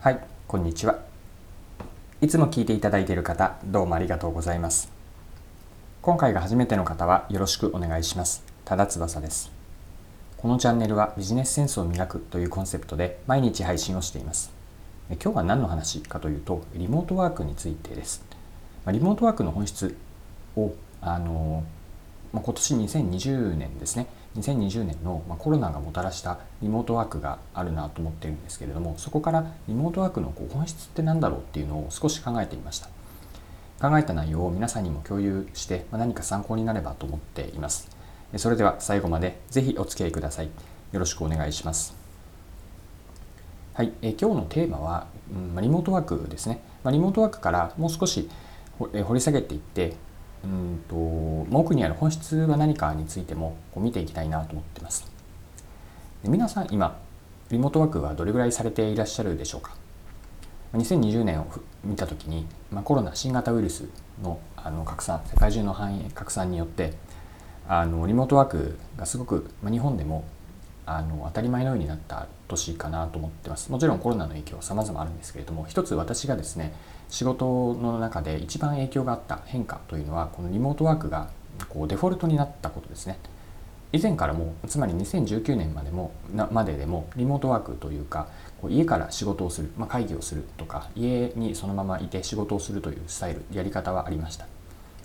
はい、こんにちは。いつも聞いていただいている方、どうもありがとうございます。今回が初めての方はよろしくお願いします。ただ翼です。このチャンネルはビジネスセンスを磨くというコンセプトで毎日配信をしています。え今日は何の話かというと、リモートワークについてです。まリモートワークの本質を、あのま今年2020年ですね、2020年の、コロナがもたらしたリモートワークがあるなと思っているんですけれどもそこからリモートワークのこう本質って何だろうっていうのを少し考えてみました。考えた内容を皆さんにも共有して、何か参考になればと思っています。それでは最後までぜひお付き合いください。よろしくお願いします。はい、え今日のテーマは、うん、リモートワークですね、ま、リモートワークからもう少し掘り下げていってうんとまあ奥にある本質は何かについてもこう見ていきたいなと思ってます。で皆さん今リモートワークはどれぐらいされていらっしゃるでしょうか？2020年をふ見た時に、まあ、コロナ新型ウイルスのあの拡散世界中の範囲拡散によってあのリモートワークがすごく、まあ、日本でもあの当たり前のようになった年かなと思ってます。もちろんコロナの影響は様々あるんですけれども一つ私がですね仕事の中で一番影響があった変化というのはこのリモートワークがこうデフォルトになったことですね。以前からもつまり2019年までもなまででもリモートワークというかこう家から仕事をする、まあ、会議をするとか家にそのままいて仕事をするというスタイルやり方はありました。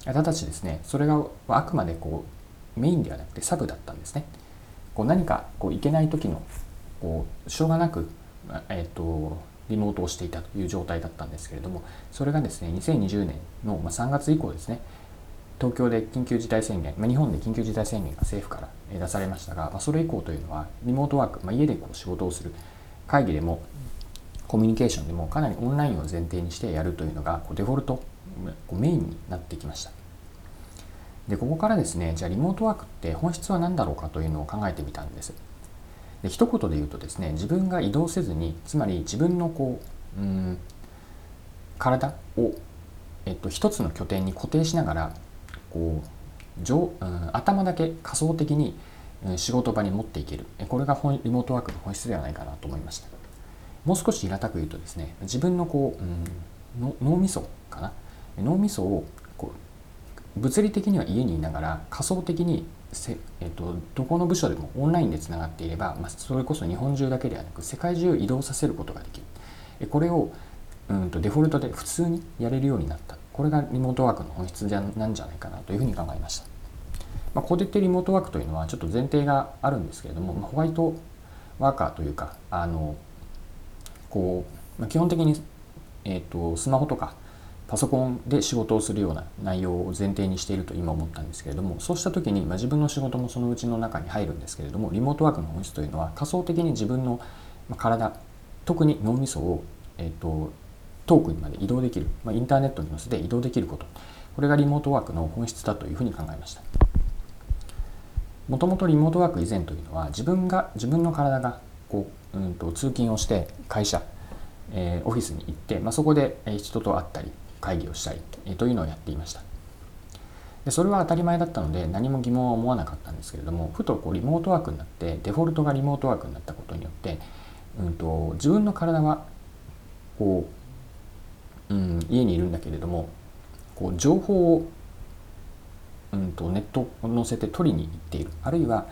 ただしですねそれがあくまでこうメインではなくてサブだったんですね。こう何かこういけない時のこうしょうがなく、えー、とリモートをしていたという状態だったんですけれどもそれがですね2020年の3月以降ですね東京で緊急事態宣言、まあ、日本で緊急事態宣言が政府から出されましたが、まあ、それ以降というのはリモートワーク、まあ、家でこう仕事をする会議でもコミュニケーションでもかなりオンラインを前提にしてやるというのがこうデフォルトこうメインになってきました。でここからですねじゃあリモートワークって本質は何だろうかというのを考えてみたんです。で一言で言うとですね自分が移動せずにつまり自分のこううん体を、えっと、一つの拠点に固定しながらこう上、うん、頭だけ仮想的に仕事場に持っていける。これがリモートワークの本質ではないかなと思いました。もう少し平たく言うとですね自分のこう、うん、の脳みそかな？脳みそを物理的には家にいながら仮想的にせ、えっと、どこの部署でもオンラインでつながっていれば、まあ、それこそ日本中だけではなく世界中移動させることができる。これをうんとデフォルトで普通にやれるようになった。これがリモートワークの本質じゃなんじゃないかなというふうに考えました、まあ、ここで言ってリモートワークというのはちょっと前提があるんですけれども、まあ、ホワイトワーカーというかあのこう、まあ、基本的に、えー、とスマホとかパソコンで仕事をするような内容を前提にしていると今思ったんですけれどもそうした時に、まあ、自分の仕事もそのうちの中に入るんですけれどもリモートワークの本質というのは仮想的に自分の体特に脳みそを、えー、と遠くにまで移動できる、まあ、インターネットに乗せて移動できること。これがリモートワークの本質だというふうに考えました。もともとリモートワーク以前というのは自分が自分の体がこう、うん、と通勤をして会社、えー、オフィスに行って、まあ、そこで人と会ったり会議をしたり、というのをやっていました。でそれは当たり前だったので何も疑問は思わなかったんですけれどもふとこうリモートワークになってデフォルトがリモートワークになったことによって、うん、と自分の体はこう、うん、家にいるんだけれどもこう情報を、うん、とネットを載せて取りに行っている。あるいは、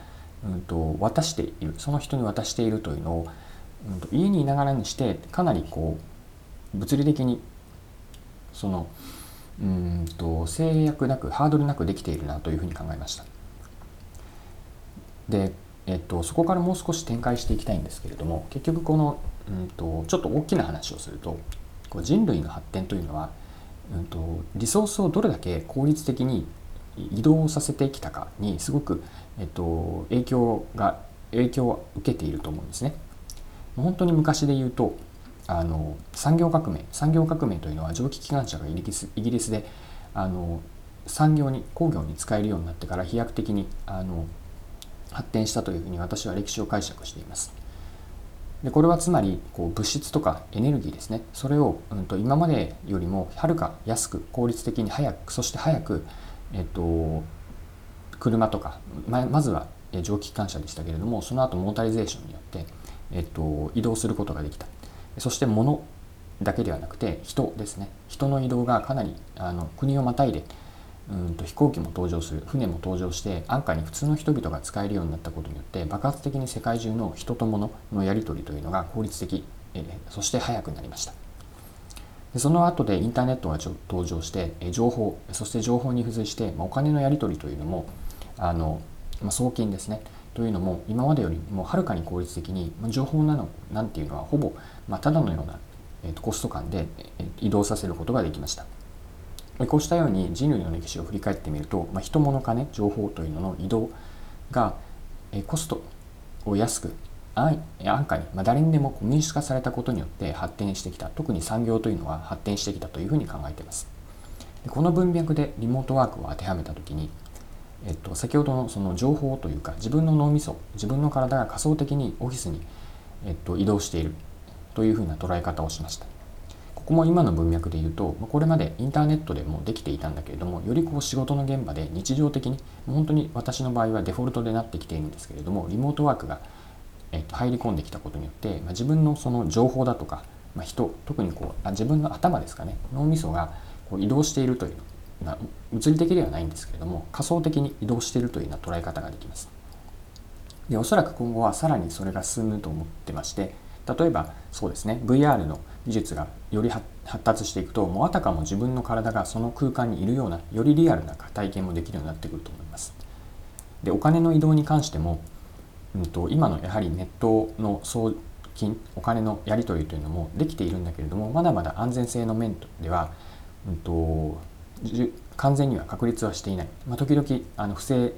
うん、と渡している。その人に渡しているというのを、うん、と家にいながらにしてかなりこう物理的にそのうんと制約なくハードルなくできているなというふうに考えましたで、えっと、そこからもう少し展開していきたいんですけれども結局この、うんと、ちょっと大きな話をするとこう人類の発展というのは、うんと、リソースをどれだけ効率的に移動させてきたかにすごく、えっと、影響が影響を受けていると思うんですね。本当に昔で言うとあの産業革命産業革命というのは蒸気機関車がイギリスイギリスであの産業に工業に使えるようになってから飛躍的にあの発展したというふうに私は歴史を解釈しています。でこれはつまりこう物質とかエネルギーですねそれを、うん、と今までよりもはるか安く効率的に早くそして早く、えっと、車とかままずは蒸気機関車でしたけれどもその後モータリゼーションによって、えっと、移動することができたそして物だけではなくて人ですね。人の移動がかなりあの国をまたいでうんと飛行機も登場する船も登場して安価に普通の人々が使えるようになったことによって爆発的に世界中の人と物のやり取りというのが効率的、えー、そして早くなりました。でその後でインターネットが登場して、えー、情報そして情報に付随して、まあ、お金のやり取りというのもあの、まあ、送金ですね。というのも今までよりもはるかに効率的に、情報なのなんていうのはほぼ、まあ、ただのような、えー、とコスト感で、え、移動させることができました。こうしたように人類の歴史を振り返ってみると、まあ、人物金情報というのの移動がえコストを安く安価に、まあ、誰にでも民主化されたことによって発展してきた特に産業というのは発展してきたというふうに考えていますこの文脈でリモートワークを当てはめた時に、えっと、先ほどのその情報というか自分の脳みそ自分の体が仮想的にオフィスに、えっと、移動しているというふうな捉え方をしました。ここも今の文脈で言うとこれまでインターネットでもできていたんだけれどもよりこう仕事の現場で日常的に本当に私の場合はデフォルトでなってきているんですけれどもリモートワークが、えっと、入り込んできたことによって、まあ、自分のその情報だとか、まあ、人特にこうあ自分の頭ですかね脳みそがこう移動しているというま、物理的ではないんですけれども仮想的に移動しているというような捉え方ができます。でおそらく今後はさらにそれが進むと思ってまして例えばそうですね VR の技術がより発達していくともうあたかも自分の体がその空間にいるようなよりリアルな体験もできるようになってくると思います。でお金の移動に関しても、うんと、今のやはりネットの送金お金のやり取りというのもできているんだけれどもまだまだ安全性の面では、うんと完全には確立はしていない、まあ、時々あの不正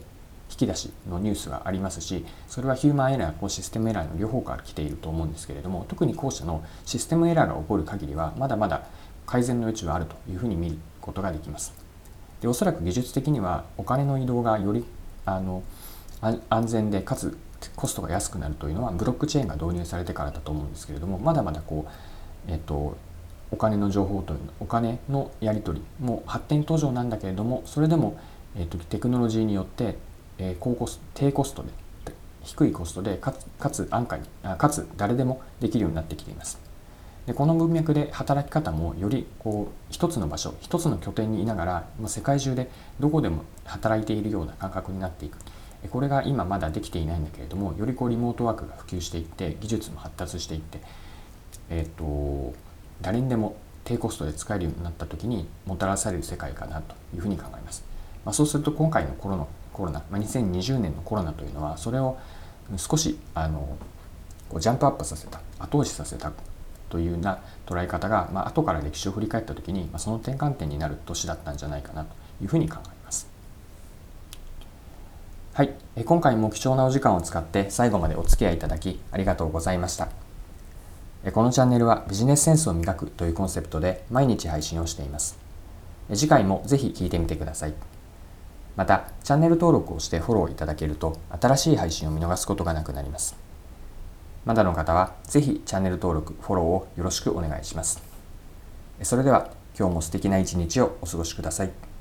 引き出しのニュースがありますしそれはヒューマンエラーとシステムエラーの両方から来ていると思うんですけれども特に後者のシステムエラーが起こる限りはまだまだ改善の余地はあるというふうに見ることができます。でおそらく技術的にはお金の移動がよりあの安全でかつコストが安くなるというのはブロックチェーンが導入されてからだと思うんですけれどもまだまだこう、えっと、お金の情報というお金のやり取りも発展途上なんだけれどもそれでも、えっと、テクノロジーによってえ高コス低コストで低いコストでかつかつ安価にかつ誰でもできるようになってきています。でこの文脈で働き方もよりこう一つの場所一つの拠点にいながら世界中でどこでも働いているような感覚になっていくこれが今まだできていないんだけれどもよりこうリモートワークが普及していって技術も発達していって、えーと、誰にでも低コストで使えるようになった時にもたらされる世界かなというふうに考えます。まあ、そうすると今回のコロナコロナ、まあ、2020年のコロナというのはそれを少しあのこうジャンプアップさせた後押しさせたというような捉え方が、まあ後から歴史を振り返った時に、まあ、その転換点になる年だったんじゃないかなというふうに考えます。はい、今回も貴重なお時間を使って最後までお付き合いいただきありがとうございました。このチャンネルはビジネスセンスを磨くというコンセプトで毎日配信をしています。次回もぜひ聴いてみてください。またチャンネル登録をしてフォローいただけると新しい配信を見逃すことがなくなりますまだの方はぜひチャンネル登録フォローをよろしくお願いしますそれでは今日も素敵な一日をお過ごしください。